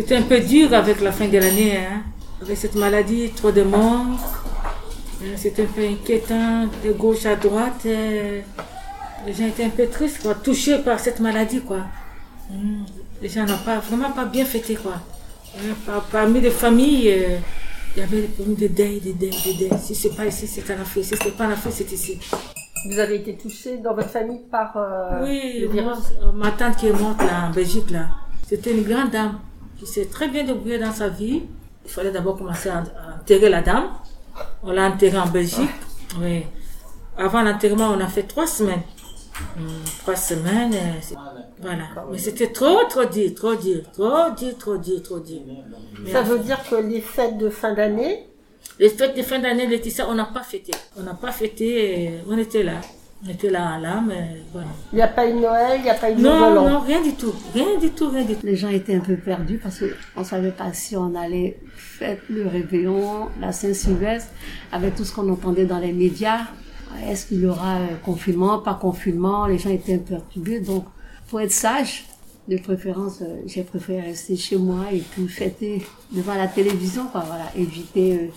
C'était un peu dur avec la fin de l'année, hein. avec cette maladie, trop de morts. Euh, C'était un peu inquiétant, de gauche à droite. euh, Les gens étaient un peu tristes, quoi, touchés par cette maladie. Quoi. Mm. Les gens n'ont pas, vraiment pas bien fêté. Quoi. Par- Parmi les familles, euh, il y avait des problèmes de deuil, de deuil, de deuil. Si c'est pas ici, c'est en Afrique. Si c'est pas en Afrique, c'est ici. Vous avez été touché dans votre famille par euh, Oui, le virus? moi, ma tante qui est morte là, en Belgique, là, c'était une grande dame qui s'est très bien débrouillée dans sa vie. Il fallait d'abord commencer à, enterrer la dame. On l'a enterrée en Belgique. Oui. Avant l'enterrement, on a fait trois semaines. Hum, trois semaines, euh, voilà. Mais c'était trop, trop dur, trop dur, trop dur, trop dur, trop dur. Ça veut dire que les fêtes de fin d'année, les fêtes de fin d'année, Laetitia, on n'a pas fêté. On n'a pas fêté, euh, on était là. On était là, là, mais voilà. il n'y a pas eu Noël, il n'y a pas eu Non, non, rien du tout. Rien du tout, rien du tout. Les gens étaient un peu perdus parce qu'on ne savait pas si on allait faire le réveillon, la Saint-Sylvestre, avec tout ce qu'on entendait dans les médias. Est-ce qu'il y aura euh, confinement, pas confinement? Les gens étaient un peu perturbés. Donc, pour être sage, de préférence, euh, j'ai préféré rester chez moi et puis fêter devant la télévision, quoi, voilà, éviter...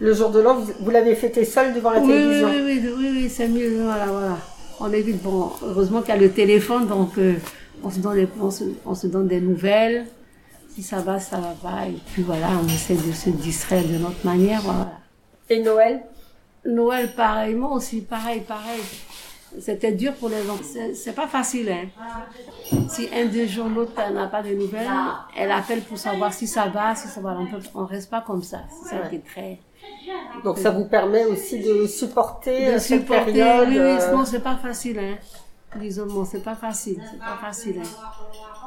Le jour de l'an, vous, vous l'avez fêté seul devant la oui, télévision. Oui, oui, oui, oui, oui, c'est mieux, voilà, voilà. On évite, bon, heureusement qu'il y a le téléphone, donc euh, on, se donne des, on, se, on se donne des nouvelles. Si ça va, ça va pas. Et puis voilà, on essaie de se distraire de notre manière, voilà. Et Noël? Noël, pareillement aussi, pareil, pareil. C'était dur pour les enfants. C'est- pas facile, hein. Si un, deux jours, l'autre n'a pas de nouvelles, elle appelle pour savoir si ça va, si ça va. On on reste pas comme ça. Ça très, Donc ça vous permet aussi de supporter de cette supporter. période. oui, oui, euh, non, c'est pas facile, hein. L'isolement, c'est pas facile, c'est pas facile, hein.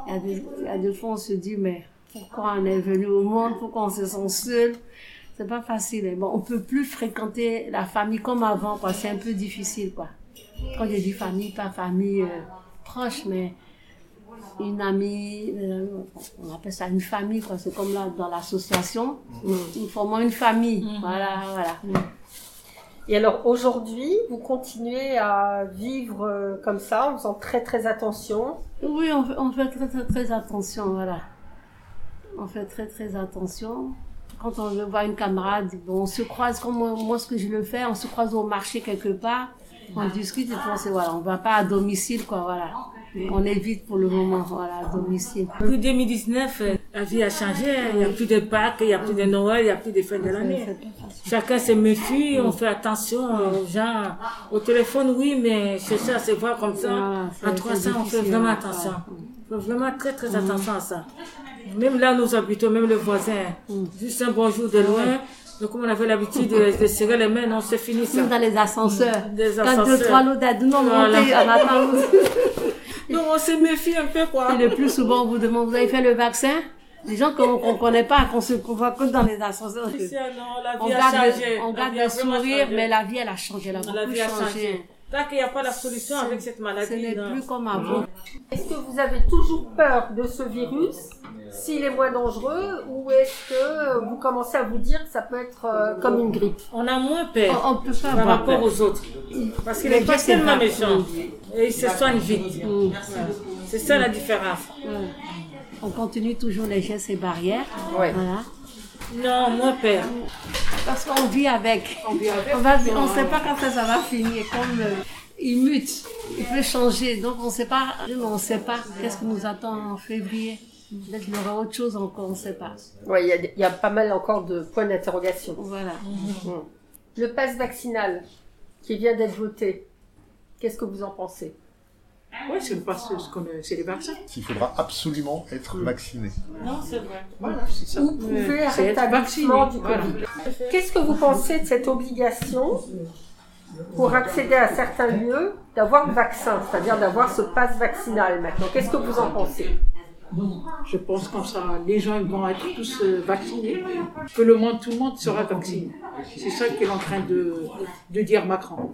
Il y, a des, il y a des fois, on se dit, mais pourquoi on est venu au monde, pourquoi on se sent seul? C'est pas facile, hein. Bon, on peut plus fréquenter la famille comme avant, quoi. C'est un peu difficile, quoi. Quand je dis famille, pas famille euh, proche, mais une amie, euh, on appelle ça une famille, quoi. C'est comme là, dans l'association, nous formons une famille. Voilà, voilà. Et alors aujourd'hui, vous continuez à vivre euh, comme ça, en faisant très très attention? Oui, on fait, on fait très, très, très attention, voilà. On fait très, très attention. Quand on veut voir une camarade, bon, on se croise, comme moi, moi, ce que je le fais, on se croise au marché quelque part, on discute et on se, voilà, on va pas à domicile, quoi, voilà. On évite pour le moment, voilà, à domicile. Depuis 2019, euh, la vie a changé. Il n'y a plus de Pâques, il n'y a plus de Noël, il n'y a plus de fêtes de l'année. Chacun se méfie, on fait attention aux gens. Au téléphone, oui, mais chercher à se voir comme ça, c'est- en 300, c'est on fait vraiment ouais. attention. On fait vraiment très, très attention à ça. Même là, nous habitons, même le voisin, juste un bonjour de loin. Donc, comme on avait l'habitude de, de serrer les mains, non, c'est fini ça. Même dans les ascenseurs. Des Quand deux, ascenseurs. trois lots d'aide, non, Voilà. on. Donc, on se méfie un peu, quoi. Et le plus souvent, on vous demande, vous avez fait le vaccin? Des gens qu'on qu'on connaît pas, qu'on se qu'on voit que dans les ascenseurs. Non, la On vie a garde, changé. on garde le sourire, mais la vie, elle a changé, elle a La beaucoup vie a changé. changé. Tant qu'il n'y a pas la solution avec cette maladie, Ce n'est plus comme avant. Est-ce que vous avez toujours peur de ce virus s'il est moins dangereux ou est-ce que vous commencez à vous dire que ça peut être euh, comme une grippe? On a moins peur On, on peut pas par rapport peur. aux autres. Parce qu'il n'est pas tellement méchant. Et il se soigne vite. Mm. C'est ça la différence. Ouais. On continue toujours les gestes et barrières. Ouais. Voilà. Non, moins peur. Parce qu'on vit avec. On on sait pas quand ça, va finir. Comme euh, il mute, il peut changer. Donc on sait pas, on sait pas qu'est-ce qui nous attend en février. Peut-être qu'il y aura autre chose encore, on sait pas. Ouais, il y a- il y, a pas mal encore de points d'interrogation. Voilà. Le pass vaccinal qui vient d'être voté, qu'est-ce que vous en pensez? Oui, c'est le passe, ce qu'on est- c'est les vaccins. Il faudra absolument être vacciné. Non, c'est vrai. Voilà, c'est ça. C'est être rétablissement vacciné, du voilà. Covid. Qu'est-ce que vous pensez de cette obligation pour accéder à certains lieux d'avoir le vaccin, c'est-à-dire d'avoir ce pass vaccinal maintenant? Qu'est-ce que vous en pensez? Je pense comme ça, les gens vont être tous euh, vaccinés, que le monde, tout le monde sera vacciné. C'est ça qu'il est en train de, de dire Macron.